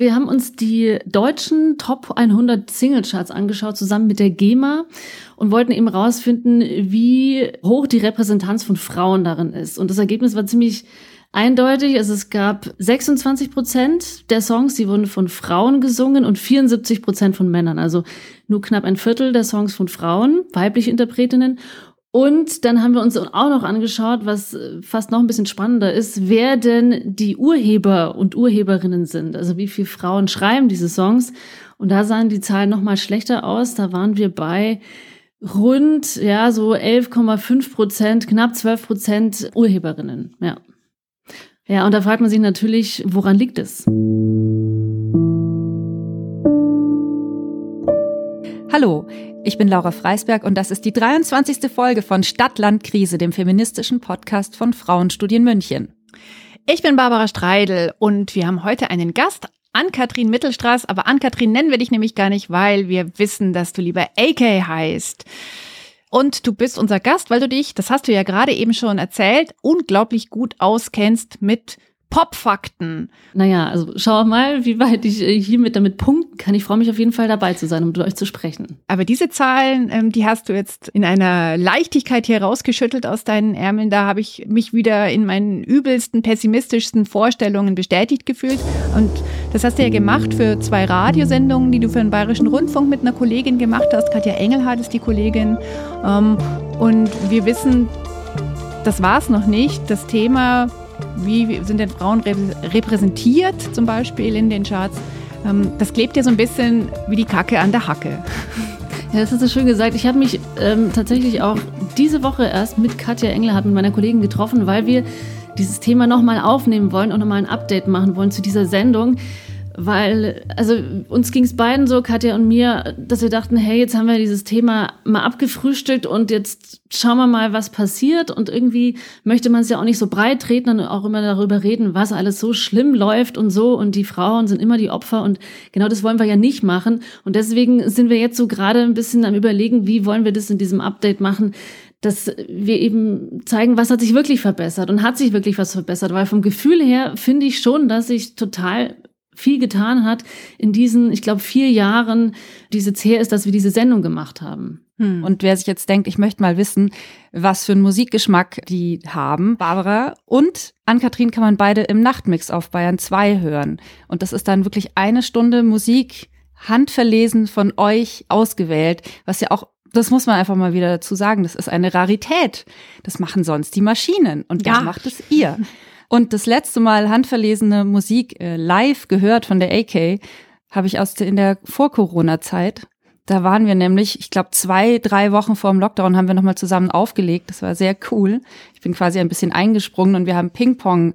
Wir haben uns die deutschen Top 100 Singlecharts angeschaut, zusammen mit der GEMA und wollten eben rausfinden, wie hoch die Repräsentanz von Frauen darin ist. Und das Ergebnis war ziemlich eindeutig. Also es gab 26 Prozent der Songs, die wurden von Frauen gesungen und 74 Prozent von Männern. Also nur knapp ein Viertel der Songs von Frauen, weibliche Interpretinnen. Und dann haben wir uns auch noch angeschaut, was äh, fast noch ein bisschen spannender ist, wer denn die Urheber und Urheberinnen sind. Also wie viele Frauen schreiben diese Songs. Und da sahen die Zahlen noch mal schlechter aus. Da waren wir bei rund, ja, so 11,5 Prozent, knapp 12 Prozent Urheberinnen. Ja. Ja, und da fragt man sich natürlich, woran liegt es? Hallo, ich bin Laura Freisberg und das ist die 23. Folge von Stadtland Krise, dem feministischen Podcast von Frauenstudien München. Ich bin Barbara Streidel und wir haben heute einen Gast, Ann-Kathrin Mittelstraß, aber Ann-Kathrin nennen wir dich nämlich gar nicht, weil wir wissen, dass du lieber AK heißt. Und du bist unser Gast, weil du dich, das hast du ja gerade eben schon erzählt, unglaublich gut auskennst mit Popfakten. Naja, also schau mal, wie weit ich äh, hiermit damit punkten kann. Ich freue mich auf jeden Fall dabei zu sein, um mit euch zu sprechen. Aber diese Zahlen, ähm, die hast du jetzt in einer Leichtigkeit hier rausgeschüttelt aus deinen Ärmeln. Da habe ich mich wieder in meinen übelsten, pessimistischsten Vorstellungen bestätigt gefühlt. Und das hast du ja gemacht für zwei Radiosendungen, die du für den Bayerischen Rundfunk mit einer Kollegin gemacht hast. Katja Engelhardt ist die Kollegin. Ähm, und wir wissen, das war es noch nicht. Das Thema wie sind denn Frauen repräsentiert, zum Beispiel in den Charts? Ähm, das klebt ja so ein bisschen wie die Kacke an der Hacke. Ja, das hast du schön gesagt. Ich habe mich ähm, tatsächlich auch diese Woche erst mit Katja Engelhardt, mit meiner Kollegin getroffen, weil wir dieses Thema nochmal aufnehmen wollen und nochmal ein Update machen wollen zu dieser Sendung weil, also uns ging es beiden so, Katja und mir, dass wir dachten, hey, jetzt haben wir dieses Thema mal abgefrühstückt und jetzt schauen wir mal, was passiert. Und irgendwie möchte man es ja auch nicht so breit treten und auch immer darüber reden, was alles so schlimm läuft und so. Und die Frauen sind immer die Opfer und genau das wollen wir ja nicht machen. Und deswegen sind wir jetzt so gerade ein bisschen am überlegen, wie wollen wir das in diesem Update machen, dass wir eben zeigen, was hat sich wirklich verbessert und hat sich wirklich was verbessert. Weil vom Gefühl her finde ich schon, dass sich total viel getan hat in diesen, ich glaube, vier Jahren, die es jetzt her ist, dass wir diese Sendung gemacht haben. Hm. Und wer sich jetzt denkt, ich möchte mal wissen, was für einen Musikgeschmack die haben, Barbara und Ann-Kathrin kann man beide im Nachtmix auf Bayern 2 hören. Und das ist dann wirklich eine Stunde Musik, handverlesen von euch ausgewählt, was ja auch das muss man einfach mal wieder dazu sagen. Das ist eine Rarität. Das machen sonst die Maschinen und ja. das macht es ihr. Und das letzte Mal handverlesene Musik äh, live gehört von der AK habe ich aus in der Vor-Corona-Zeit. Da waren wir nämlich, ich glaube, zwei, drei Wochen vor dem Lockdown haben wir nochmal zusammen aufgelegt. Das war sehr cool. Ich bin quasi ein bisschen eingesprungen und wir haben Ping-Pong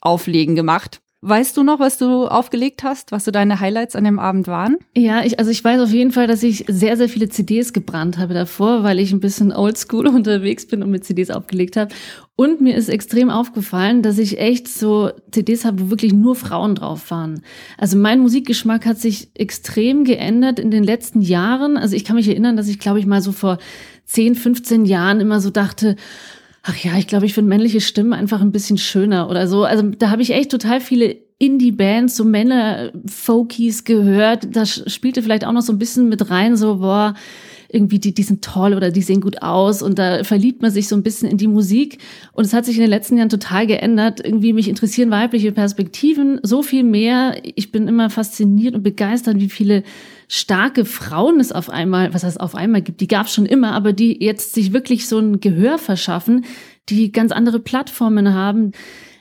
auflegen gemacht. Weißt du noch, was du aufgelegt hast, was so deine Highlights an dem Abend waren? Ja, ich, also ich weiß auf jeden Fall, dass ich sehr, sehr viele CDs gebrannt habe davor, weil ich ein bisschen oldschool unterwegs bin und mit CDs aufgelegt habe. Und mir ist extrem aufgefallen, dass ich echt so CDs habe, wo wirklich nur Frauen drauf waren. Also mein Musikgeschmack hat sich extrem geändert in den letzten Jahren. Also ich kann mich erinnern, dass ich, glaube ich, mal so vor 10, 15 Jahren immer so dachte, ach ja, ich glaube, ich finde männliche Stimmen einfach ein bisschen schöner oder so. Also da habe ich echt total viele Indie-Bands, so Männer-Folkies gehört. Da spielte vielleicht auch noch so ein bisschen mit rein, so, boah, irgendwie die, die sind toll oder die sehen gut aus und da verliebt man sich so ein bisschen in die Musik und es hat sich in den letzten Jahren total geändert. Irgendwie mich interessieren weibliche Perspektiven so viel mehr. Ich bin immer fasziniert und begeistert, wie viele starke Frauen es auf einmal, was heißt auf einmal gibt, die gab es schon immer, aber die jetzt sich wirklich so ein Gehör verschaffen, die ganz andere Plattformen haben,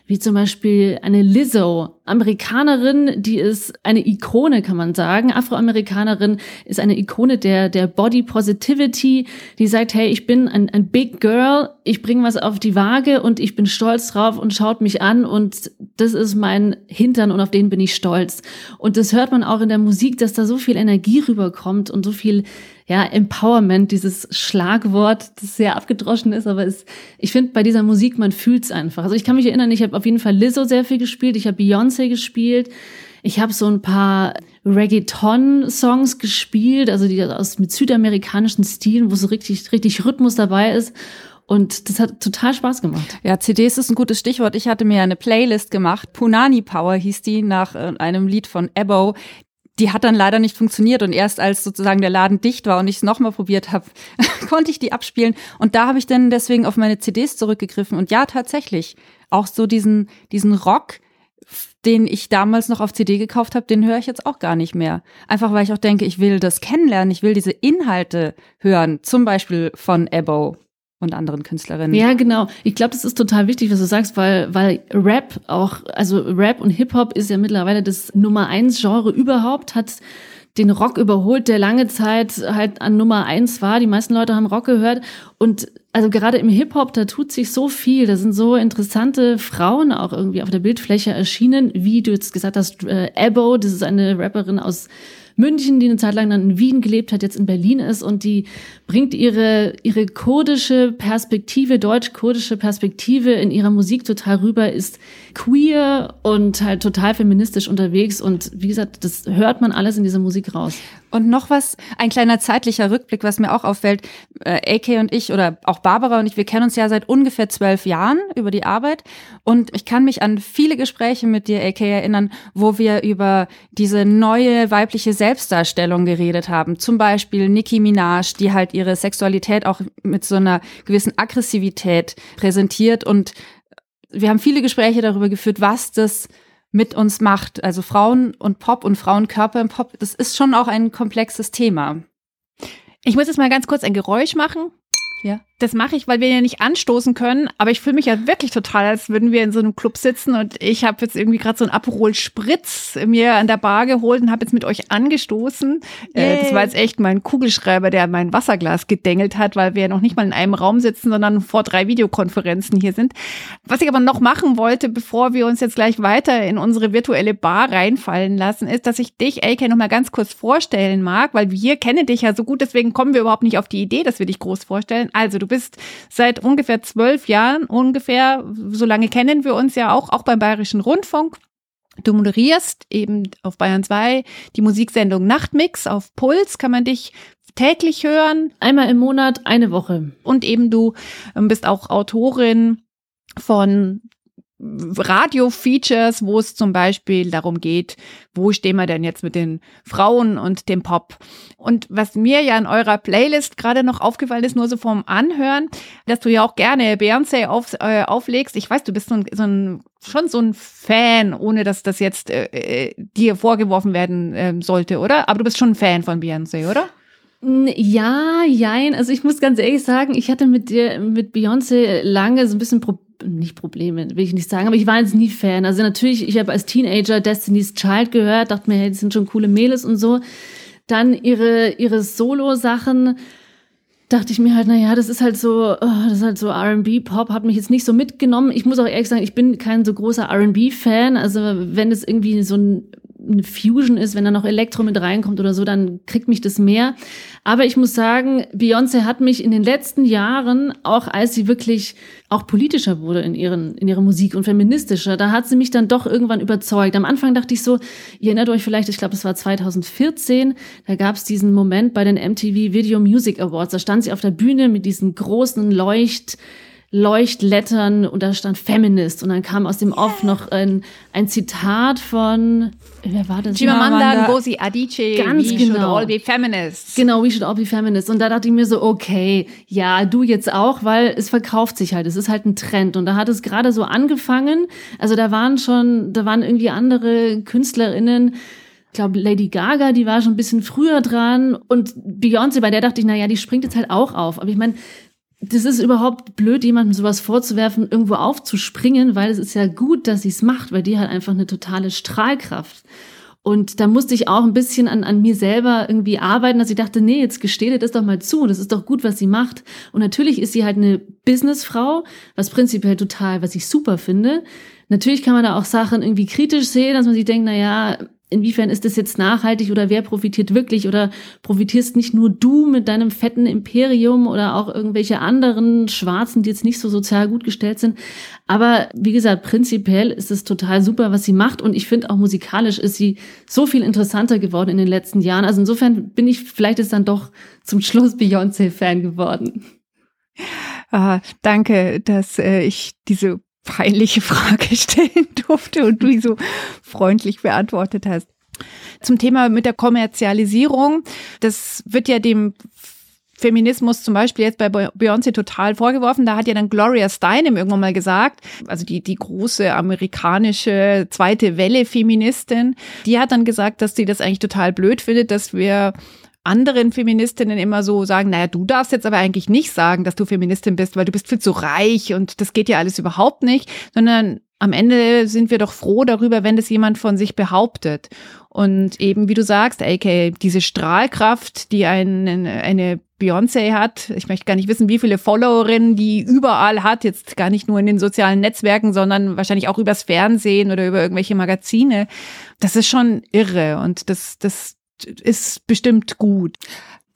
wie zum Beispiel eine Lizzo, Amerikanerin, die ist eine Ikone, kann man sagen. Afroamerikanerin ist eine Ikone der, der Body Positivity, die sagt, hey, ich bin ein, ein Big Girl, ich bringe was auf die Waage und ich bin stolz drauf und schaut mich an und das ist mein Hintern und auf den bin ich stolz. Und das hört man auch in der Musik, dass da so viel Energie rüberkommt und so viel ja, Empowerment, dieses Schlagwort, das sehr abgedroschen ist, aber es, ich finde, bei dieser Musik, man fühlt's einfach. Also ich kann mich erinnern, ich habe auf jeden Fall Lizzo sehr viel gespielt, ich habe Beyoncé gespielt, ich habe so ein paar Reggaeton-Songs gespielt, also die aus mit südamerikanischen Stilen, wo so richtig, richtig Rhythmus dabei ist. Und das hat total Spaß gemacht. Ja, CDs ist ein gutes Stichwort. Ich hatte mir eine Playlist gemacht. Punani Power hieß die nach äh, einem Lied von Ebo. Die hat dann leider nicht funktioniert und erst als sozusagen der Laden dicht war und ich es nochmal probiert habe, konnte ich die abspielen. Und da habe ich dann deswegen auf meine CDs zurückgegriffen. Und ja, tatsächlich, auch so diesen, diesen Rock, den ich damals noch auf CD gekauft habe, den höre ich jetzt auch gar nicht mehr. Einfach weil ich auch denke, ich will das kennenlernen, ich will diese Inhalte hören, zum Beispiel von Ebo und anderen Künstlerinnen. Ja, genau. Ich glaube, das ist total wichtig, was du sagst, weil, weil Rap auch, also Rap und Hip-Hop ist ja mittlerweile das Nummer eins Genre überhaupt, hat den Rock überholt, der lange Zeit halt an Nummer eins war. Die meisten Leute haben Rock gehört. Und also gerade im Hip-Hop, da tut sich so viel. Da sind so interessante Frauen auch irgendwie auf der Bildfläche erschienen, wie du jetzt gesagt hast, äh, Ebo, das ist eine Rapperin aus München, die eine Zeit lang dann in Wien gelebt hat, jetzt in Berlin ist und die bringt ihre, ihre kurdische Perspektive, deutsch-kurdische Perspektive in ihrer Musik total rüber, ist queer und halt total feministisch unterwegs und wie gesagt, das hört man alles in dieser Musik raus. Und noch was, ein kleiner zeitlicher Rückblick, was mir auch auffällt. Äh, AK und ich oder auch Barbara und ich, wir kennen uns ja seit ungefähr zwölf Jahren über die Arbeit. Und ich kann mich an viele Gespräche mit dir, AK, erinnern, wo wir über diese neue weibliche Selbstdarstellung geredet haben. Zum Beispiel Nicki Minaj, die halt ihre Sexualität auch mit so einer gewissen Aggressivität präsentiert. Und wir haben viele Gespräche darüber geführt, was das mit uns macht. Also Frauen und Pop und Frauenkörper im Pop, das ist schon auch ein komplexes Thema. Ich muss jetzt mal ganz kurz ein Geräusch machen. Ja. Das mache ich, weil wir ja nicht anstoßen können, aber ich fühle mich ja wirklich total, als würden wir in so einem Club sitzen und ich habe jetzt irgendwie gerade so einen Aperol Spritz mir an der Bar geholt und habe jetzt mit euch angestoßen. Äh, das war jetzt echt mein Kugelschreiber, der mein Wasserglas gedengelt hat, weil wir ja noch nicht mal in einem Raum sitzen, sondern vor drei Videokonferenzen hier sind. Was ich aber noch machen wollte, bevor wir uns jetzt gleich weiter in unsere virtuelle Bar reinfallen lassen, ist, dass ich dich, AK, noch mal ganz kurz vorstellen mag, weil wir kennen dich ja so gut, deswegen kommen wir überhaupt nicht auf die Idee, dass wir dich groß vorstellen. Also du bist seit ungefähr zwölf Jahren, ungefähr, so lange kennen wir uns ja auch, auch beim Bayerischen Rundfunk. Du moderierst eben auf Bayern 2 die Musiksendung Nachtmix. Auf Puls kann man dich täglich hören. Einmal im Monat, eine Woche. Und eben du ähm, bist auch Autorin von Radio-Features, wo es zum Beispiel darum geht, wo stehen wir denn jetzt mit den Frauen und dem Pop? Und was mir ja in eurer Playlist gerade noch aufgefallen ist, nur so vom Anhören, dass du ja auch gerne Beyoncé auf, äh, auflegst. Ich weiß, du bist so ein, so ein, schon so ein Fan, ohne dass das jetzt äh, äh dir vorgeworfen werden äh, sollte, oder? Aber du bist schon ein Fan von Beyoncé, oder? Ja, jein. Also ich muss ganz ehrlich sagen, ich hatte mit dir, mit Beyoncé lange so ein bisschen Probleme nicht Probleme, will ich nicht sagen, aber ich war jetzt nie Fan. Also natürlich, ich habe als Teenager Destiny's Child gehört, dachte mir, hey, die sind schon coole Mädels und so. Dann ihre, ihre Solo-Sachen, dachte ich mir halt, naja, das ist halt so, oh, das ist halt so R&B-Pop, hat mich jetzt nicht so mitgenommen. Ich muss auch ehrlich sagen, ich bin kein so großer R&B-Fan. Also wenn es irgendwie so ein eine Fusion ist, wenn da noch Elektro mit reinkommt oder so, dann kriegt mich das mehr. Aber ich muss sagen, Beyoncé hat mich in den letzten Jahren, auch als sie wirklich auch politischer wurde in, ihren, in ihrer Musik und feministischer, da hat sie mich dann doch irgendwann überzeugt. Am Anfang dachte ich so, ihr erinnert euch vielleicht, ich glaube, das war 2014, da gab es diesen Moment bei den MTV Video Music Awards, da stand sie auf der Bühne mit diesen großen Leucht- Leuchtlettern und da stand Feminist und dann kam aus dem Off noch ein, ein Zitat von wer war das? Chimamanda Ngozi Adichie. Ganz we genau. should all be feminists. Genau, we should all be feminists. Und da dachte ich mir so, okay, ja, du jetzt auch, weil es verkauft sich halt. Es ist halt ein Trend. Und da hat es gerade so angefangen. Also da waren schon, da waren irgendwie andere KünstlerInnen, ich glaube, Lady Gaga, die war schon ein bisschen früher dran. Und Beyoncé, bei der dachte ich, na ja, die springt jetzt halt auch auf. Aber ich meine, das ist überhaupt blöd, jemandem sowas vorzuwerfen, irgendwo aufzuspringen, weil es ist ja gut, dass sie es macht, weil die hat einfach eine totale Strahlkraft. Und da musste ich auch ein bisschen an, an mir selber irgendwie arbeiten, dass ich dachte, nee, jetzt gestehe dir das doch mal zu, das ist doch gut, was sie macht. Und natürlich ist sie halt eine Businessfrau, was prinzipiell total, was ich super finde. Natürlich kann man da auch Sachen irgendwie kritisch sehen, dass man sich denkt, na ja, inwiefern ist das jetzt nachhaltig oder wer profitiert wirklich oder profitierst nicht nur du mit deinem fetten Imperium oder auch irgendwelche anderen Schwarzen, die jetzt nicht so sozial gut gestellt sind. Aber wie gesagt, prinzipiell ist es total super, was sie macht und ich finde auch musikalisch ist sie so viel interessanter geworden in den letzten Jahren. Also insofern bin ich vielleicht ist dann doch zum Schluss Beyoncé-Fan geworden. Ah, danke, dass äh, ich diese peinliche Frage stellen durfte und du so freundlich beantwortet hast. Zum Thema mit der Kommerzialisierung, das wird ja dem Feminismus zum Beispiel jetzt bei Beyoncé total vorgeworfen. Da hat ja dann Gloria Steinem irgendwann mal gesagt, also die, die große amerikanische zweite Welle Feministin, die hat dann gesagt, dass sie das eigentlich total blöd findet, dass wir anderen Feministinnen immer so sagen, naja, du darfst jetzt aber eigentlich nicht sagen, dass du Feministin bist, weil du bist viel zu reich und das geht ja alles überhaupt nicht, sondern am Ende sind wir doch froh darüber, wenn das jemand von sich behauptet. Und eben, wie du sagst, AK, diese Strahlkraft, die ein, eine Beyoncé hat, ich möchte gar nicht wissen, wie viele Followerinnen die überall hat, jetzt gar nicht nur in den sozialen Netzwerken, sondern wahrscheinlich auch übers Fernsehen oder über irgendwelche Magazine. Das ist schon irre und das, das ist bestimmt gut.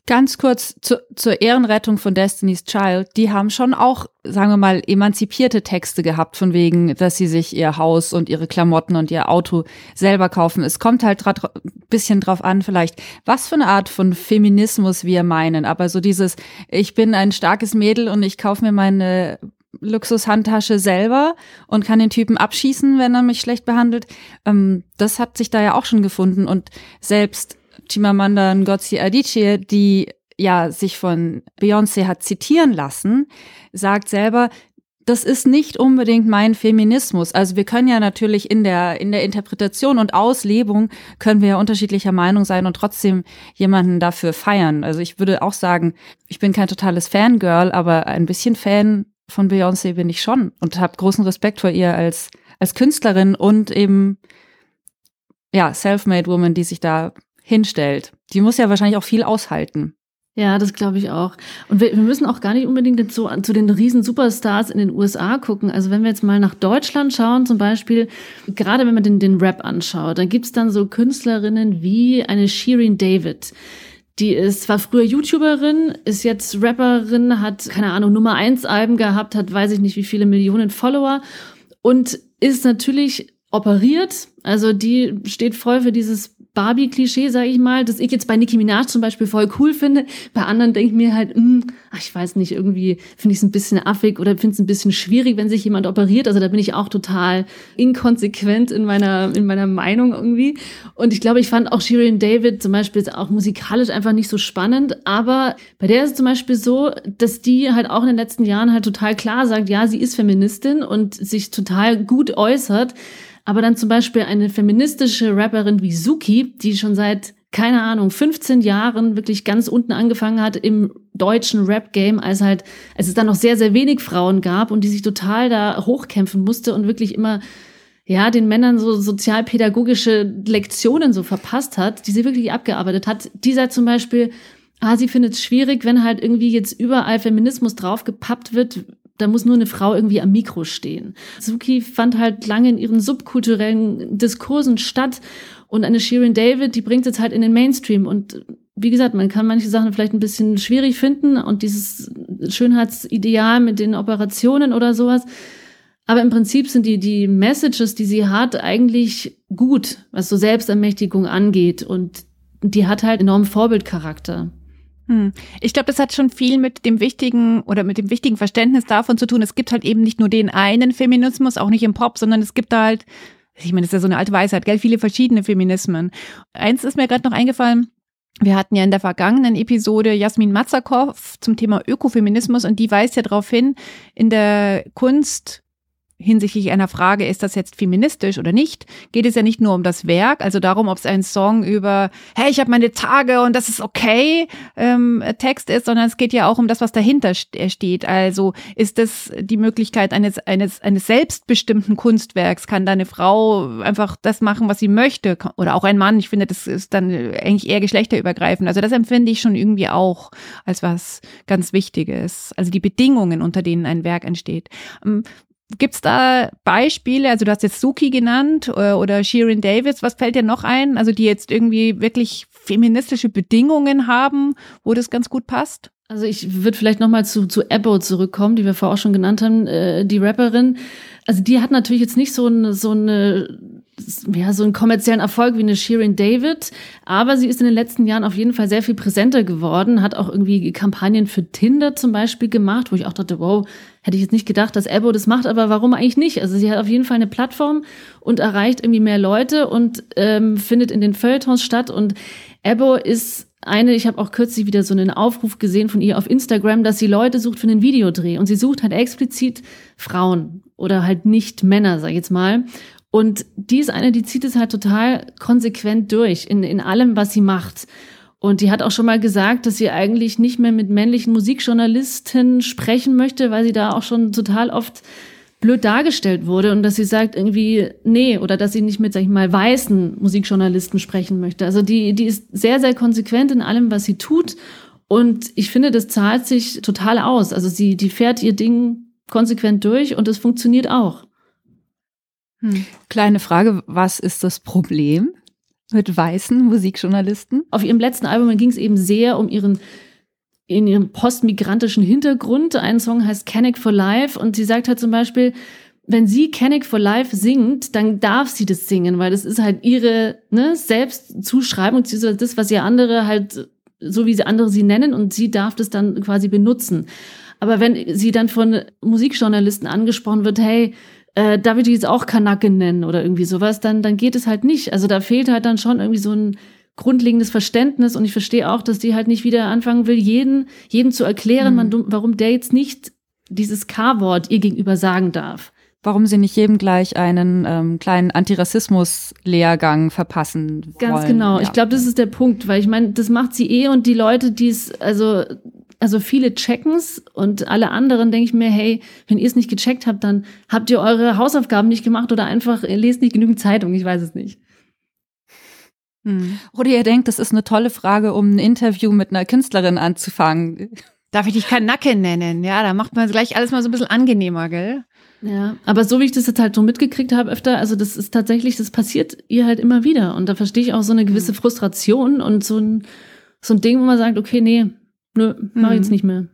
Ganz kurz zu, zur Ehrenrettung von Destiny's Child. Die haben schon auch, sagen wir mal, emanzipierte Texte gehabt, von wegen, dass sie sich ihr Haus und ihre Klamotten und ihr Auto selber kaufen. Es kommt halt ein bisschen drauf an, vielleicht, was für eine Art von Feminismus wir meinen. Aber so dieses, ich bin ein starkes Mädel und ich kaufe mir meine Luxushandtasche selber und kann den Typen abschießen, wenn er mich schlecht behandelt. Ähm, das hat sich da ja auch schon gefunden. Und selbst Chimamanda Ngozi Adichie, die ja sich von Beyoncé hat zitieren lassen, sagt selber, das ist nicht unbedingt mein Feminismus. Also wir können ja natürlich in der, in der Interpretation und Auslebung können wir ja unterschiedlicher Meinung sein und trotzdem jemanden dafür feiern. Also ich würde auch sagen, ich bin kein totales Fangirl, aber ein bisschen Fan von Beyoncé bin ich schon und habe großen Respekt vor ihr als, als Künstlerin und eben, ja, self-made Woman, die sich da hinstellt. Die muss ja wahrscheinlich auch viel aushalten. Ja, das glaube ich auch. Und wir, wir, müssen auch gar nicht unbedingt zu, zu den riesen Superstars in den USA gucken. Also wenn wir jetzt mal nach Deutschland schauen, zum Beispiel, gerade wenn man den, den Rap anschaut, dann gibt's dann so Künstlerinnen wie eine Shirin David. Die ist, war früher YouTuberin, ist jetzt Rapperin, hat, keine Ahnung, Nummer eins Alben gehabt, hat weiß ich nicht wie viele Millionen Follower und ist natürlich operiert. Also die steht voll für dieses Barbie-Klischee, sage ich mal, das ich jetzt bei Nicki Minaj zum Beispiel voll cool finde. Bei anderen denke ich mir halt, mh, hm, ach, ich weiß nicht, irgendwie finde ich es ein bisschen affig oder finde es ein bisschen schwierig, wenn sich jemand operiert. Also da bin ich auch total inkonsequent in meiner, in meiner Meinung irgendwie. Und ich glaube, ich fand auch Shirin David zum Beispiel auch musikalisch einfach nicht so spannend. Aber bei der ist es zum Beispiel so, dass die halt auch in den letzten Jahren halt total klar sagt, ja, sie ist Feministin und sich total gut äußert. Aber dann zum Beispiel eine feministische Rapperin wie Suki, die schon seit, keine Ahnung, 15 Jahren wirklich ganz unten angefangen hat im deutschen Rap-Game, als halt, als es dann noch sehr, sehr wenig Frauen gab und die sich total da hochkämpfen musste und wirklich immer ja, den Männern so sozialpädagogische Lektionen so verpasst hat, die sie wirklich abgearbeitet hat. Die sagt zum Beispiel, ah, sie findet es schwierig, wenn halt irgendwie jetzt überall Feminismus draufgepappt wird, da muss nur eine Frau irgendwie am Mikro stehen. Suki fand halt lange in ihren subkulturellen Diskursen statt und eine Shirin David, die bringt jetzt halt in den Mainstream und wie gesagt, man kann manche Sachen vielleicht ein bisschen schwierig finden und dieses Schönheitsideal mit den Operationen oder sowas. Aber im Prinzip sind die, die Messages, die sie hat, eigentlich gut, was so Selbstermächtigung angeht. Und die hat halt enormen Vorbildcharakter. Hm. Ich glaube, das hat schon viel mit dem wichtigen oder mit dem wichtigen Verständnis davon zu tun. Es gibt halt eben nicht nur den einen Feminismus, auch nicht im Pop, sondern es gibt da halt, ich meine, das ist ja so eine alte Weisheit, gell, viele verschiedene Feminismen. Eins ist mir gerade noch eingefallen. Wir hatten ja in der vergangenen Episode Jasmin Matsakow zum Thema Ökofeminismus und die weist ja darauf hin, in der Kunst hinsichtlich einer Frage, ist das jetzt feministisch oder nicht, geht es ja nicht nur um das Werk, also darum, ob es ein Song über, hey, ich habe meine Tage und das ist okay, ähm, Text ist, sondern es geht ja auch um das, was dahinter äh, steht. Also ist es die Möglichkeit eines, eines, eines selbstbestimmten Kunstwerks, kann da eine Frau einfach das machen, was sie möchte, oder auch ein Mann, ich finde, das ist dann eigentlich eher geschlechterübergreifend. Also das empfinde ich schon irgendwie auch als was ganz Wichtiges. Also die Bedingungen, unter denen ein Werk entsteht. Gibt es da Beispiele? Also du hast jetzt Suki genannt äh, oder Shirin Davis. Was fällt dir noch ein? Also die jetzt irgendwie wirklich feministische Bedingungen haben, wo das ganz gut passt? Also ich würde vielleicht nochmal zu, zu Ebo zurückkommen, die wir vorher auch schon genannt haben, äh, die Rapperin. Also die hat natürlich jetzt nicht so eine, so eine ja, so einen kommerziellen Erfolg wie eine Shirin David. Aber sie ist in den letzten Jahren auf jeden Fall sehr viel präsenter geworden, hat auch irgendwie Kampagnen für Tinder zum Beispiel gemacht, wo ich auch dachte, wow, hätte ich jetzt nicht gedacht, dass Ebo das macht, aber warum eigentlich nicht? Also sie hat auf jeden Fall eine Plattform und erreicht irgendwie mehr Leute und ähm, findet in den Feuilletons statt. Und Ebo ist eine, ich habe auch kürzlich wieder so einen Aufruf gesehen von ihr auf Instagram, dass sie Leute sucht für einen Videodreh und sie sucht halt explizit Frauen oder halt nicht Männer, sag ich jetzt mal. Und die ist eine, die zieht es halt total konsequent durch in, in allem, was sie macht. Und die hat auch schon mal gesagt, dass sie eigentlich nicht mehr mit männlichen Musikjournalisten sprechen möchte, weil sie da auch schon total oft blöd dargestellt wurde und dass sie sagt irgendwie, nee, oder dass sie nicht mit, sag ich mal, weißen Musikjournalisten sprechen möchte. Also die, die ist sehr, sehr konsequent in allem, was sie tut. Und ich finde, das zahlt sich total aus. Also sie, die fährt ihr Ding konsequent durch und es funktioniert auch. Hm. Kleine Frage, was ist das Problem mit weißen Musikjournalisten? Auf ihrem letzten Album ging es eben sehr um ihren in ihrem postmigrantischen Hintergrund. Ein Song heißt Canic for Life und sie sagt halt zum Beispiel, wenn sie Canic for Life singt, dann darf sie das singen, weil das ist halt ihre ne, Selbstzuschreibung, das, was ihr andere halt, so wie sie andere sie nennen und sie darf das dann quasi benutzen. Aber wenn sie dann von Musikjournalisten angesprochen wird, hey, äh, darf ich die jetzt auch Kanake nennen oder irgendwie sowas, dann, dann geht es halt nicht. Also da fehlt halt dann schon irgendwie so ein grundlegendes Verständnis und ich verstehe auch, dass die halt nicht wieder anfangen will, jeden, jedem zu erklären, mhm. man, warum der jetzt nicht dieses K-Wort ihr gegenüber sagen darf. Warum sie nicht jedem gleich einen ähm, kleinen Antirassismus-Lehrgang verpassen wollen. Ganz genau. Ja. Ich glaube, das ist der Punkt, weil ich meine, das macht sie eh und die Leute, die es, also also viele checken's und alle anderen denke ich mir, hey, wenn ihr es nicht gecheckt habt, dann habt ihr eure Hausaufgaben nicht gemacht oder einfach ihr lest nicht genügend Zeitung, ich weiß es nicht. Hm. Oder ihr denkt, das ist eine tolle Frage, um ein Interview mit einer Künstlerin anzufangen. Darf ich dich kein Kanacke nennen? Ja, da macht man gleich alles mal so ein bisschen angenehmer, gell? Ja, aber so wie ich das jetzt halt so mitgekriegt habe öfter, also das ist tatsächlich, das passiert ihr halt immer wieder. Und da verstehe ich auch so eine gewisse hm. Frustration und so ein, so ein Ding, wo man sagt, okay, nee, nö, mach ich jetzt hm. nicht mehr.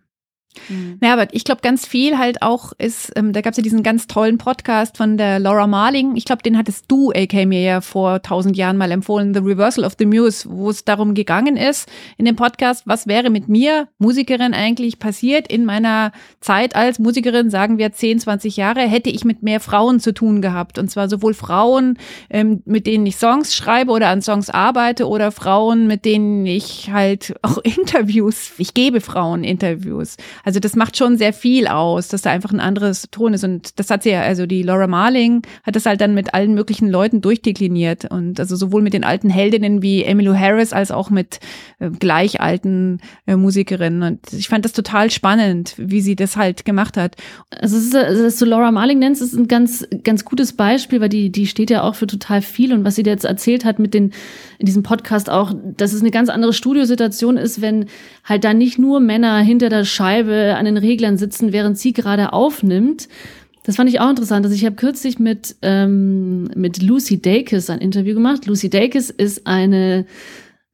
Mhm. Naja, aber ich glaube, ganz viel halt auch ist, ähm, da gab es ja diesen ganz tollen Podcast von der Laura Marling. Ich glaube, den hattest du, AK, mir ja vor tausend Jahren mal empfohlen, The Reversal of the Muse, wo es darum gegangen ist, in dem Podcast, was wäre mit mir, Musikerin, eigentlich passiert in meiner Zeit als Musikerin, sagen wir 10, 20 Jahre, hätte ich mit mehr Frauen zu tun gehabt. Und zwar sowohl Frauen, ähm, mit denen ich Songs schreibe oder an Songs arbeite, oder Frauen, mit denen ich halt auch Interviews, ich gebe Frauen Interviews. Also das macht schon sehr viel aus, dass da einfach ein anderes Ton ist. Und das hat sie ja, also die Laura Marling hat das halt dann mit allen möglichen Leuten durchdekliniert. Und also sowohl mit den alten Heldinnen wie Emmylou Harris als auch mit äh, gleich alten äh, Musikerinnen. Und ich fand das total spannend, wie sie das halt gemacht hat. Also, es ist, also dass du Laura Marling nennst, ist ein ganz, ganz gutes Beispiel, weil die, die steht ja auch für total viel. Und was sie dir jetzt erzählt hat mit den, in diesem Podcast auch, dass es eine ganz andere Studiosituation ist, wenn halt da nicht nur Männer hinter der Scheibe an den Reglern sitzen, während sie gerade aufnimmt. Das fand ich auch interessant. Also ich habe kürzlich mit, ähm, mit Lucy Dacus ein Interview gemacht. Lucy Dacus ist eine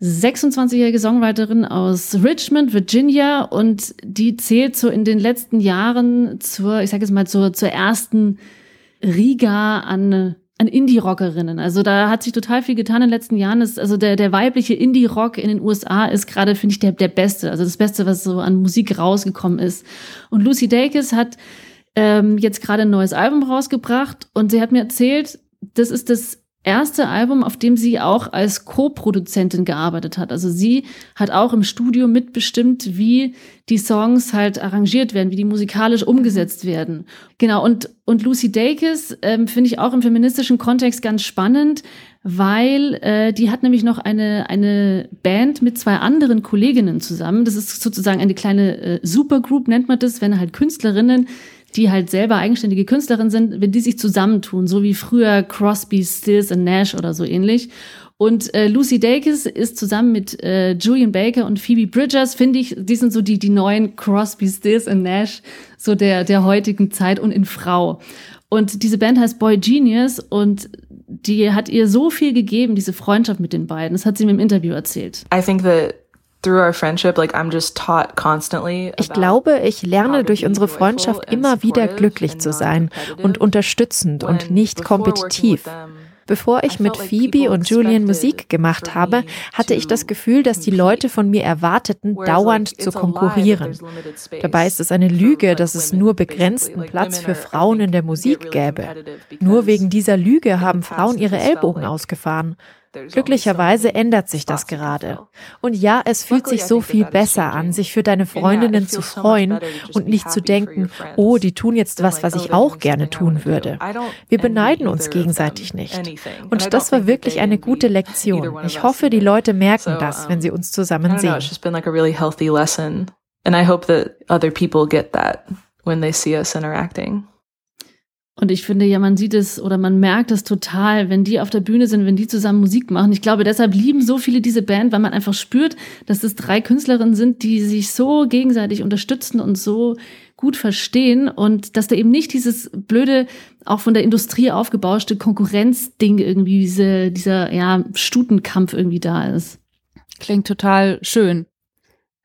26-jährige Songwriterin aus Richmond, Virginia und die zählt so in den letzten Jahren zur, ich sage jetzt mal, zur, zur ersten Riga an an Indie-Rockerinnen. Also da hat sich total viel getan in den letzten Jahren. Ist, also der, der weibliche Indie-Rock in den USA ist gerade, finde ich, der, der beste. Also das Beste, was so an Musik rausgekommen ist. Und Lucy Dacus hat ähm, jetzt gerade ein neues Album rausgebracht und sie hat mir erzählt, das ist das erste Album, auf dem sie auch als Co-Produzentin gearbeitet hat. Also sie hat auch im Studio mitbestimmt, wie die Songs halt arrangiert werden, wie die musikalisch umgesetzt werden. Genau, und, und Lucy Dacus ähm, finde ich auch im feministischen Kontext ganz spannend, weil äh, die hat nämlich noch eine, eine Band mit zwei anderen Kolleginnen zusammen. Das ist sozusagen eine kleine äh, Supergroup, nennt man das, wenn halt Künstlerinnen die halt selber eigenständige Künstlerin sind, wenn die sich zusammentun, so wie früher Crosby, Stills und Nash oder so ähnlich. Und äh, Lucy Dacus ist zusammen mit äh, Julian Baker und Phoebe Bridgers, finde ich, die sind so die, die neuen Crosby, Stills und Nash, so der, der heutigen Zeit und in Frau. Und diese Band heißt Boy Genius und die hat ihr so viel gegeben, diese Freundschaft mit den beiden. Das hat sie mir im Interview erzählt. I think that ich glaube, ich lerne durch unsere Freundschaft immer wieder glücklich zu sein und unterstützend und nicht kompetitiv. Bevor ich mit Phoebe und Julian Musik gemacht habe, hatte ich das Gefühl, dass die Leute von mir erwarteten, dauernd zu konkurrieren. Dabei ist es eine Lüge, dass es nur begrenzten Platz für Frauen in der Musik gäbe. Nur wegen dieser Lüge haben Frauen ihre Ellbogen ausgefahren. Glücklicherweise ändert sich das gerade. Und ja, es fühlt sich so viel besser an, sich für deine Freundinnen zu freuen und nicht zu denken, oh, die tun jetzt was, was ich auch gerne tun würde. Wir beneiden uns gegenseitig nicht. Und das war wirklich eine gute Lektion. Ich hoffe, die Leute merken das, wenn sie uns zusammen sehen. And I hope that other people get that when they see us interacting. Und ich finde ja, man sieht es oder man merkt es total, wenn die auf der Bühne sind, wenn die zusammen Musik machen. Ich glaube, deshalb lieben so viele diese Band, weil man einfach spürt, dass es drei Künstlerinnen sind, die sich so gegenseitig unterstützen und so gut verstehen und dass da eben nicht dieses blöde, auch von der Industrie aufgebauschte Konkurrenzding irgendwie, diese, dieser, ja, Stutenkampf irgendwie da ist. Klingt total schön.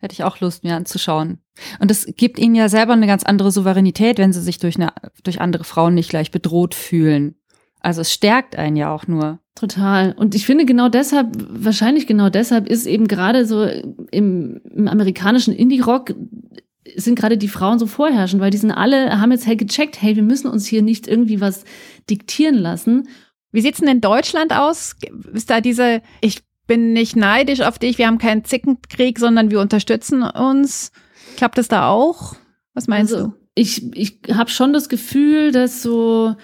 Hätte ich auch Lust, mir anzuschauen. Und es gibt ihnen ja selber eine ganz andere Souveränität, wenn sie sich durch, eine, durch andere Frauen nicht gleich bedroht fühlen. Also es stärkt einen ja auch nur. Total. Und ich finde genau deshalb, wahrscheinlich genau deshalb ist eben gerade so im, im amerikanischen Indie-Rock sind gerade die Frauen so vorherrschend, weil die sind alle, haben jetzt halt gecheckt, hey, wir müssen uns hier nicht irgendwie was diktieren lassen. Wie sieht's denn in Deutschland aus? Ist da diese, ich bin nicht neidisch auf dich, wir haben keinen Zickenkrieg, sondern wir unterstützen uns. Klappt das da auch? Was meinst also, du? Ich, ich habe schon das Gefühl, dass so,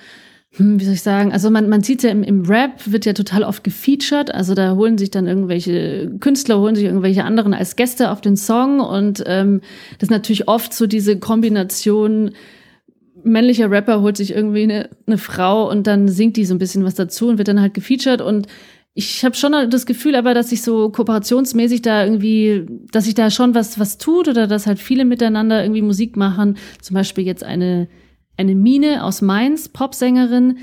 hm, wie soll ich sagen, also man, man sieht ja im, im Rap, wird ja total oft gefeatured, also da holen sich dann irgendwelche Künstler, holen sich irgendwelche anderen als Gäste auf den Song und ähm, das ist natürlich oft so diese Kombination, männlicher Rapper holt sich irgendwie eine, eine Frau und dann singt die so ein bisschen was dazu und wird dann halt gefeatured und ich habe schon das Gefühl aber, dass sich so kooperationsmäßig da irgendwie, dass sich da schon was, was tut oder dass halt viele miteinander irgendwie Musik machen. Zum Beispiel jetzt eine, eine Mine aus Mainz, Popsängerin,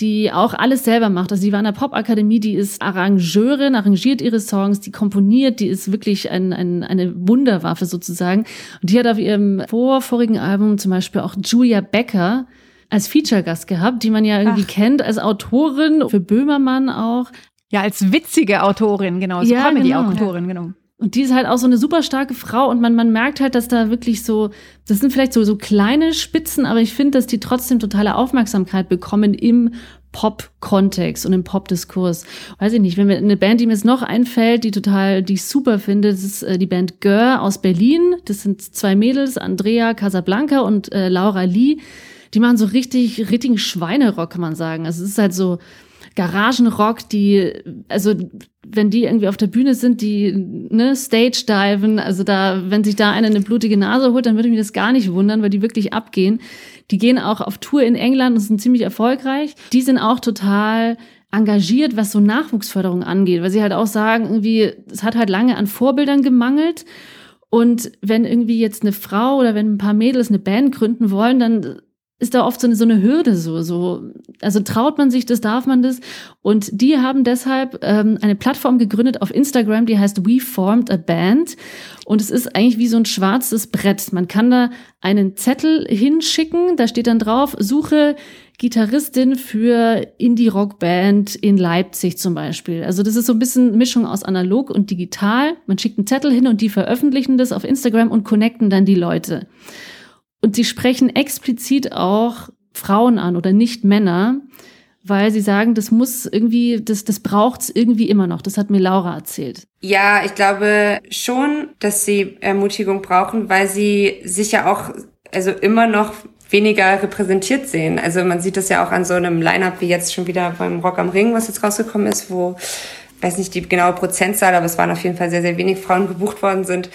die auch alles selber macht. Also sie war in der Popakademie, die ist Arrangeurin, arrangiert ihre Songs, die komponiert, die ist wirklich ein, ein, eine Wunderwaffe sozusagen. Und die hat auf ihrem vorvorigen Album zum Beispiel auch Julia Becker als Feature-Gast gehabt, die man ja irgendwie Ach. kennt, als Autorin, für Böhmermann auch. Ja, als witzige Autorin, genau, so ja, Comedy-Autorin, genau. Und die ist halt auch so eine super starke Frau und man, man merkt halt, dass da wirklich so, das sind vielleicht so, so kleine Spitzen, aber ich finde, dass die trotzdem totale Aufmerksamkeit bekommen im Pop-Kontext und im Pop-Diskurs. Weiß ich nicht, wenn mir eine Band, die mir jetzt noch einfällt, die total, die ich super finde, das ist äh, die Band Gör aus Berlin. Das sind zwei Mädels, Andrea Casablanca und äh, Laura Lee. Die machen so richtig, richtigen Schweinerock, kann man sagen. Also es ist halt so, Garagenrock, die, also wenn die irgendwie auf der Bühne sind, die ne, Stage-Diven, also da, wenn sich da einer eine blutige Nase holt, dann würde mich das gar nicht wundern, weil die wirklich abgehen. Die gehen auch auf Tour in England und sind ziemlich erfolgreich. Die sind auch total engagiert, was so Nachwuchsförderung angeht, weil sie halt auch sagen, irgendwie, es hat halt lange an Vorbildern gemangelt. Und wenn irgendwie jetzt eine Frau oder wenn ein paar Mädels eine Band gründen wollen, dann ist da oft so eine, so eine Hürde so, so, also traut man sich das, darf man das? Und die haben deshalb ähm, eine Plattform gegründet auf Instagram, die heißt We Formed a Band. Und es ist eigentlich wie so ein schwarzes Brett. Man kann da einen Zettel hinschicken, da steht dann drauf, suche Gitarristin für Indie-Rock-Band in Leipzig zum Beispiel. Also das ist so ein bisschen Mischung aus analog und digital. Man schickt einen Zettel hin und die veröffentlichen das auf Instagram und connecten dann die Leute. Und sie sprechen explizit auch Frauen an oder nicht Männer, weil sie sagen, das muss irgendwie, das, das braucht's irgendwie immer noch. Das hat mir Laura erzählt. Ja, ich glaube schon, dass sie Ermutigung brauchen, weil sie sich ja auch, also immer noch weniger repräsentiert sehen. Also man sieht das ja auch an so einem Line-Up wie jetzt schon wieder beim Rock am Ring, was jetzt rausgekommen ist, wo, weiß nicht die genaue Prozentzahl, aber es waren auf jeden Fall sehr, sehr wenig Frauen gebucht worden sind.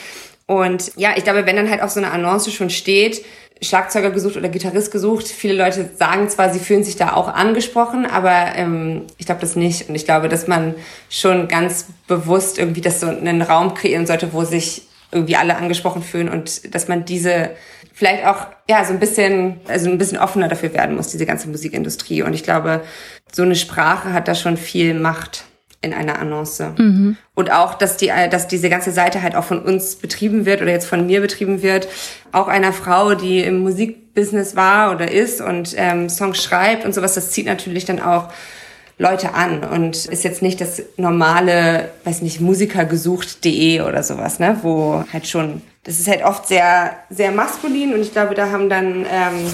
Und ja, ich glaube, wenn dann halt auch so eine Annonce schon steht, Schlagzeuger gesucht oder Gitarrist gesucht. Viele Leute sagen zwar, sie fühlen sich da auch angesprochen, aber ähm, ich glaube das nicht. Und ich glaube, dass man schon ganz bewusst irgendwie das so einen Raum kreieren sollte, wo sich irgendwie alle angesprochen fühlen und dass man diese vielleicht auch ja so ein bisschen also ein bisschen offener dafür werden muss diese ganze Musikindustrie und ich glaube so eine Sprache hat da schon viel Macht in einer Annonce. Mhm. Und auch, dass die, dass diese ganze Seite halt auch von uns betrieben wird oder jetzt von mir betrieben wird. Auch einer Frau, die im Musikbusiness war oder ist und ähm, Songs schreibt und sowas, das zieht natürlich dann auch Leute an und ist jetzt nicht das normale, weiß nicht, musikergesucht.de oder sowas, ne, wo halt schon, das ist halt oft sehr, sehr maskulin und ich glaube, da haben dann ähm,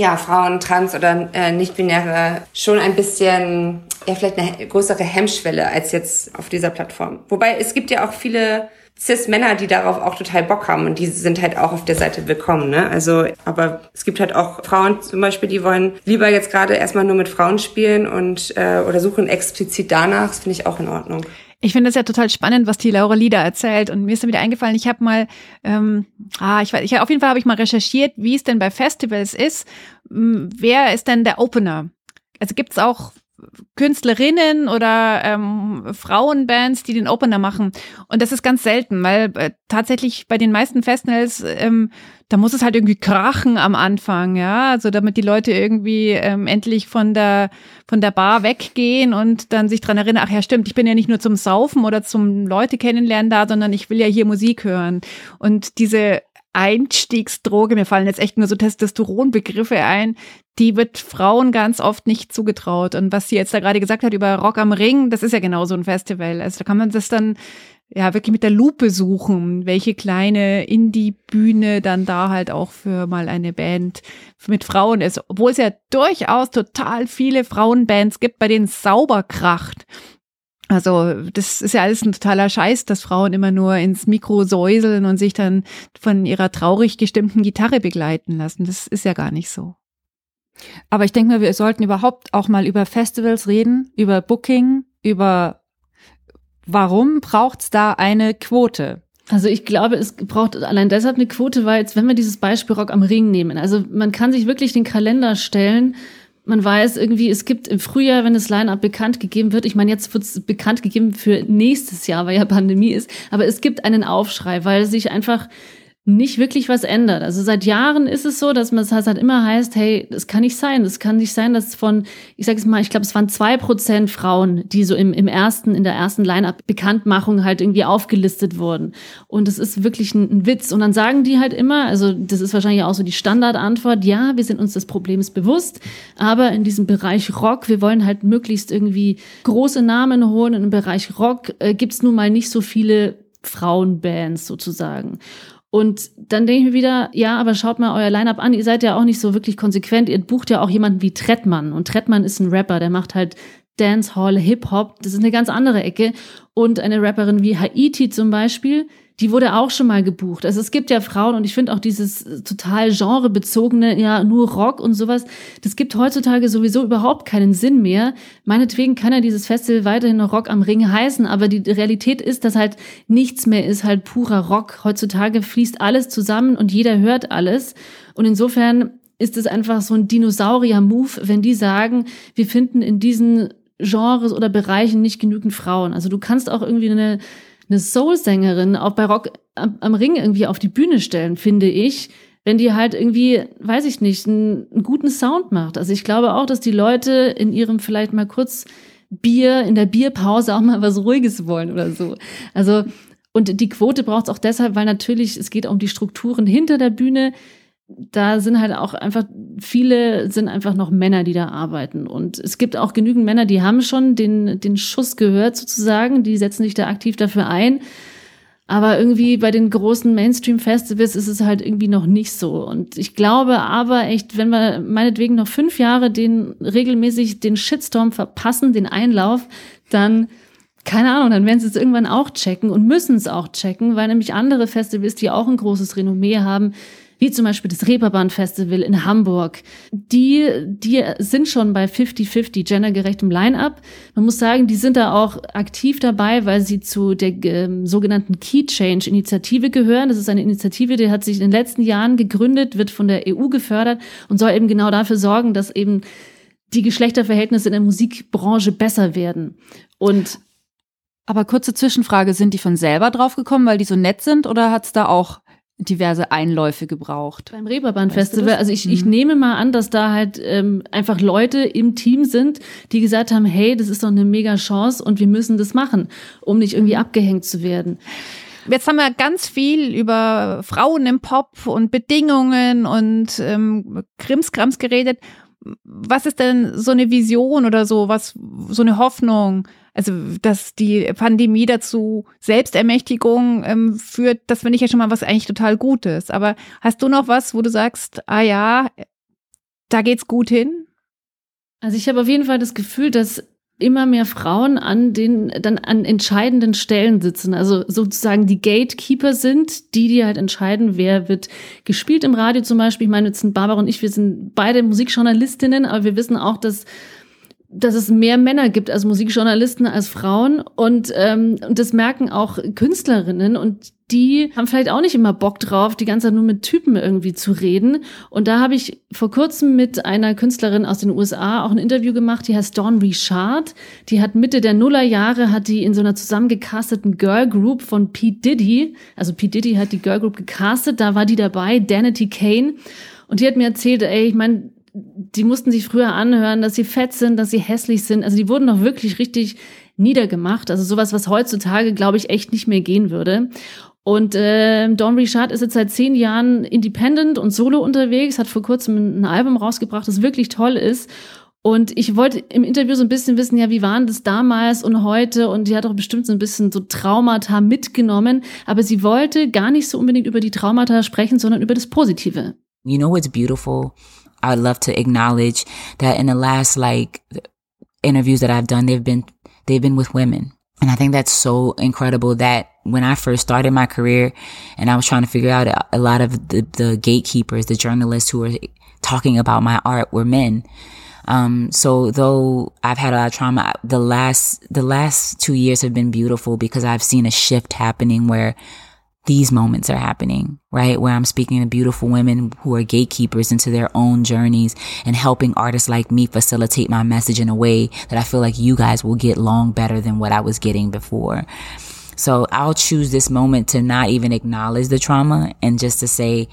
ja, Frauen, Trans oder äh, Nicht-Binäre schon ein bisschen, ja, vielleicht eine größere Hemmschwelle als jetzt auf dieser Plattform. Wobei es gibt ja auch viele Cis-Männer, die darauf auch total Bock haben und die sind halt auch auf der Seite willkommen, ne? Also, aber es gibt halt auch Frauen zum Beispiel, die wollen lieber jetzt gerade erstmal nur mit Frauen spielen und äh, oder suchen explizit danach. Das finde ich auch in Ordnung. Ich finde das ja total spannend, was die Laura Lieder erzählt. Und mir ist dann wieder eingefallen, ich habe mal, ähm, ah, ich weiß, ich, auf jeden Fall habe ich mal recherchiert, wie es denn bei Festivals ist. Wer ist denn der Opener? Also gibt es auch Künstlerinnen oder ähm, Frauenbands, die den Opener machen. Und das ist ganz selten, weil äh, tatsächlich bei den meisten Festivals, ähm, da muss es halt irgendwie krachen am Anfang, ja, also damit die Leute irgendwie ähm, endlich von der von der Bar weggehen und dann sich dran erinnern, ach ja, stimmt, ich bin ja nicht nur zum Saufen oder zum Leute kennenlernen da, sondern ich will ja hier Musik hören. Und diese Einstiegsdroge, mir fallen jetzt echt nur so Testosteronbegriffe ein, die wird Frauen ganz oft nicht zugetraut. Und was sie jetzt da gerade gesagt hat über Rock am Ring, das ist ja genau so ein Festival. Also da kann man das dann ja wirklich mit der Lupe suchen, welche kleine Indie-Bühne dann da halt auch für mal eine Band mit Frauen ist. Obwohl es ja durchaus total viele Frauenbands gibt, bei denen es sauber kracht. Also das ist ja alles ein totaler Scheiß, dass Frauen immer nur ins Mikro säuseln und sich dann von ihrer traurig gestimmten Gitarre begleiten lassen. Das ist ja gar nicht so. Aber ich denke mal, wir sollten überhaupt auch mal über Festivals reden, über Booking, über warum braucht's da eine Quote? Also ich glaube, es braucht allein deshalb eine Quote, weil jetzt, wenn wir dieses Beispiel Rock am Ring nehmen, also man kann sich wirklich den Kalender stellen man weiß irgendwie, es gibt im Frühjahr, wenn das Line-Up bekannt gegeben wird, ich meine, jetzt wird es bekannt gegeben für nächstes Jahr, weil ja Pandemie ist, aber es gibt einen Aufschrei, weil sich einfach nicht wirklich was ändert. Also seit Jahren ist es so, dass man es halt immer heißt, hey, das kann nicht sein. Das kann nicht sein, dass von, ich sage es mal, ich glaube, es waren zwei Prozent Frauen, die so im, im ersten, in der ersten Line-Up-Bekanntmachung halt irgendwie aufgelistet wurden. Und das ist wirklich ein, ein, Witz. Und dann sagen die halt immer, also das ist wahrscheinlich auch so die Standardantwort, ja, wir sind uns des Problems bewusst, aber in diesem Bereich Rock, wir wollen halt möglichst irgendwie große Namen holen. Und im Bereich Rock äh, gibt's nun mal nicht so viele Frauenbands sozusagen. Und dann denke ich mir wieder, ja, aber schaut mal euer Line-Up an, ihr seid ja auch nicht so wirklich konsequent. Ihr bucht ja auch jemanden wie Trettmann. Und Trettmann ist ein Rapper, der macht halt Dancehall, Hip-Hop. Das ist eine ganz andere Ecke. Und eine Rapperin wie Haiti zum Beispiel, die wurde auch schon mal gebucht. Also es gibt ja Frauen und ich finde auch dieses äh, total genrebezogene, ja, nur Rock und sowas, das gibt heutzutage sowieso überhaupt keinen Sinn mehr. Meinetwegen kann ja dieses Festival weiterhin noch Rock am Ring heißen, aber die Realität ist, dass halt nichts mehr ist, halt purer Rock. Heutzutage fließt alles zusammen und jeder hört alles. Und insofern ist es einfach so ein Dinosaurier-Move, wenn die sagen, wir finden in diesen Genres oder Bereichen nicht genügend Frauen. Also du kannst auch irgendwie eine eine Soul-Sängerin auch bei Rock am, am, Ring irgendwie auf die Bühne stellen, finde ich, wenn die halt irgendwie, weiß ich nicht, einen, einen guten Sound macht. Also ich glaube auch, dass die Leute in ihrem vielleicht mal kurz Bier, in der Bierpause auch mal was Ruhiges wollen oder so. Also und die Quote braucht es auch deshalb, weil natürlich es geht um die Strukturen hinter der Bühne da sind halt auch einfach viele sind einfach noch Männer, die da arbeiten. Und es gibt auch genügend Männer, die haben schon den, den Schuss gehört sozusagen, die setzen sich da aktiv dafür ein. Aber irgendwie bei den großen Mainstream-Festivals ist es halt irgendwie noch nicht so. Und ich glaube aber echt, wenn wir meinetwegen noch fünf Jahre den regelmäßig den Shitstorm verpassen, den Einlauf, dann keine Ahnung, dann werden sie es irgendwann auch checken und müssen es auch checken, weil nämlich andere Festivals, die auch ein großes Renommee haben, wie zum Beispiel das Reeperbahn Festival in Hamburg, die, die sind schon bei 50-50 gendergerechtem Line-up. Man muss sagen, die sind da auch aktiv dabei, weil sie zu der äh, sogenannten Key Change Initiative gehören. Das ist eine Initiative, die hat sich in den letzten Jahren gegründet, wird von der EU gefördert und soll eben genau dafür sorgen, dass eben die Geschlechterverhältnisse in der Musikbranche besser werden. Und aber kurze Zwischenfrage, sind die von selber draufgekommen, weil die so nett sind oder hat es da auch diverse Einläufe gebraucht. Beim Reeperbahn-Festival, also ich, ich mhm. nehme mal an, dass da halt ähm, einfach Leute im Team sind, die gesagt haben, hey, das ist doch eine mega Chance und wir müssen das machen, um nicht irgendwie abgehängt zu werden. Jetzt haben wir ganz viel über Frauen im Pop und Bedingungen und ähm, Krimskrams geredet. was ist denn so eine Vision oder so, was, so eine Hoffnung? Also, dass die Pandemie dazu Selbstermächtigung ähm, führt, das finde ich ja schon mal was eigentlich total Gutes. Aber hast du noch was, wo du sagst, ah ja, da geht's gut hin? Also ich habe auf jeden Fall das Gefühl, dass immer mehr Frauen an den dann an entscheidenden Stellen sitzen, also sozusagen die Gatekeeper sind, die die halt entscheiden, wer wird gespielt im Radio zum Beispiel. Ich meine, jetzt sind Barbara und ich, wir sind beide Musikjournalistinnen, aber wir wissen auch, dass dass es mehr Männer gibt als Musikjournalisten als Frauen und, ähm, und das merken auch Künstlerinnen und die haben vielleicht auch nicht immer Bock drauf, die ganze Zeit nur mit Typen irgendwie zu reden. Und da habe ich vor kurzem mit einer Künstlerin aus den USA auch ein Interview gemacht, die heißt Dawn Richard. Die hat Mitte der Nullerjahre, hat die in so einer zusammengecasteten Girl Group von Pete Diddy, also Pete Diddy hat die Girl Group gecastet, da war die dabei, Danity Kane. Und die hat mir erzählt, ey, ich meine, die mussten sich früher anhören, dass sie fett sind, dass sie hässlich sind. Also die wurden doch wirklich richtig niedergemacht. Also sowas, was heutzutage, glaube ich, echt nicht mehr gehen würde. Und äh, Dawn Richard ist jetzt seit zehn Jahren independent und solo unterwegs, hat vor kurzem ein Album rausgebracht, das wirklich toll ist. Und ich wollte im Interview so ein bisschen wissen, ja, wie waren das damals und heute? Und die hat auch bestimmt so ein bisschen so Traumata mitgenommen. Aber sie wollte gar nicht so unbedingt über die Traumata sprechen, sondern über das Positive. You know what's beautiful? I'd love to acknowledge that in the last like interviews that I've done, they've been, they've been with women. And I think that's so incredible that when I first started my career and I was trying to figure out a, a lot of the, the, gatekeepers, the journalists who were talking about my art were men. Um, so though I've had a lot of trauma, the last, the last two years have been beautiful because I've seen a shift happening where these moments are happening, right? Where I'm speaking to beautiful women who are gatekeepers into their own journeys and helping artists like me facilitate my message in a way that I feel like you guys will get long better than what I was getting before. So I'll choose this moment to not even acknowledge the trauma and just to say,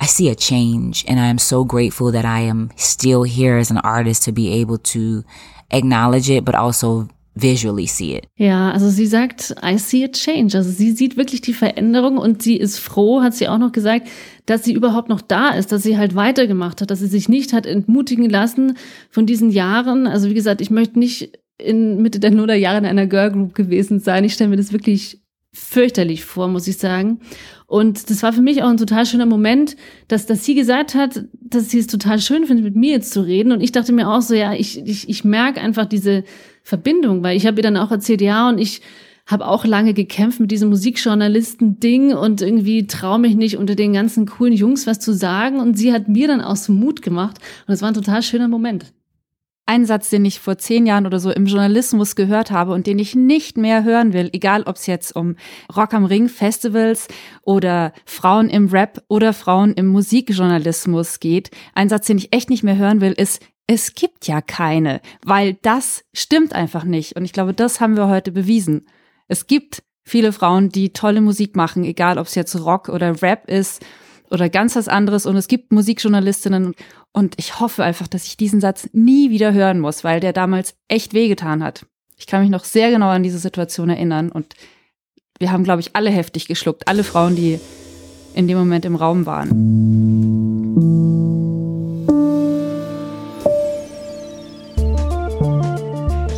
I see a change and I am so grateful that I am still here as an artist to be able to acknowledge it, but also visually see it. Ja, also sie sagt, I see a change. Also sie sieht wirklich die Veränderung und sie ist froh, hat sie auch noch gesagt, dass sie überhaupt noch da ist, dass sie halt weitergemacht hat, dass sie sich nicht hat entmutigen lassen von diesen Jahren. Also wie gesagt, ich möchte nicht in Mitte der Nullerjahre in einer Girl Group gewesen sein. Ich stelle mir das wirklich fürchterlich vor, muss ich sagen. Und das war für mich auch ein total schöner Moment, dass, dass sie gesagt hat, dass sie es total schön findet, mit mir jetzt zu reden. Und ich dachte mir auch so, ja, ich, ich, ich merke einfach diese Verbindung, weil ich habe ihr dann auch erzählt, ja, und ich habe auch lange gekämpft mit diesem Musikjournalisten-Ding und irgendwie traue mich nicht unter den ganzen coolen Jungs was zu sagen. Und sie hat mir dann auch so Mut gemacht. Und es war ein total schöner Moment. Ein Satz, den ich vor zehn Jahren oder so im Journalismus gehört habe und den ich nicht mehr hören will, egal ob es jetzt um Rock am Ring Festivals oder Frauen im Rap oder Frauen im Musikjournalismus geht. Ein Satz, den ich echt nicht mehr hören will, ist, es gibt ja keine, weil das stimmt einfach nicht. Und ich glaube, das haben wir heute bewiesen. Es gibt viele Frauen, die tolle Musik machen, egal ob es jetzt Rock oder Rap ist oder ganz was anderes. Und es gibt Musikjournalistinnen. Und ich hoffe einfach, dass ich diesen Satz nie wieder hören muss, weil der damals echt wehgetan hat. Ich kann mich noch sehr genau an diese Situation erinnern. Und wir haben, glaube ich, alle heftig geschluckt. Alle Frauen, die in dem Moment im Raum waren.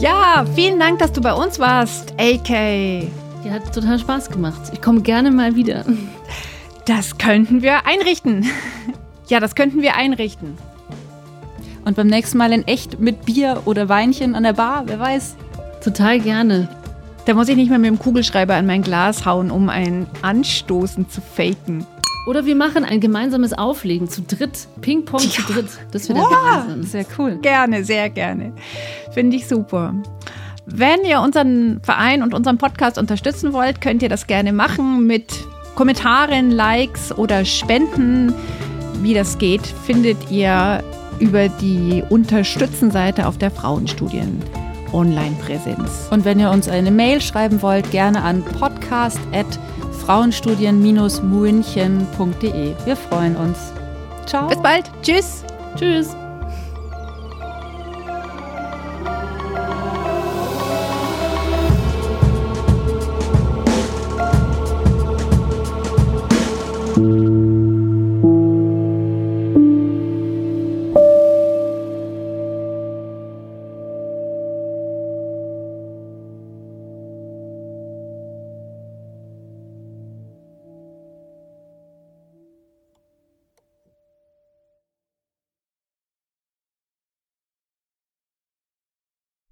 Ja, vielen Dank, dass du bei uns warst, AK. Ja, hat total Spaß gemacht. Ich komme gerne mal wieder. Das könnten wir einrichten. Ja, das könnten wir einrichten. Und beim nächsten Mal in echt mit Bier oder Weinchen an der Bar, wer weiß. Total gerne. Da muss ich nicht mehr mit dem Kugelschreiber an mein Glas hauen, um ein Anstoßen zu faken. Oder wir machen ein gemeinsames Auflegen zu dritt. Ping-Pong ja. zu dritt. Das wäre der Wahnsinn. Sehr cool. Gerne, sehr gerne. Finde ich super. Wenn ihr unseren Verein und unseren Podcast unterstützen wollt, könnt ihr das gerne machen mit Kommentaren, Likes oder Spenden. Wie das geht, findet ihr über die Unterstützenseite auf der Frauenstudien. Online-Präsenz. Und wenn ihr uns eine Mail schreiben wollt, gerne an podcast@ frauenstudien-münchen.de. Wir freuen uns. Ciao. Bis bald. Tschüss. Tschüss.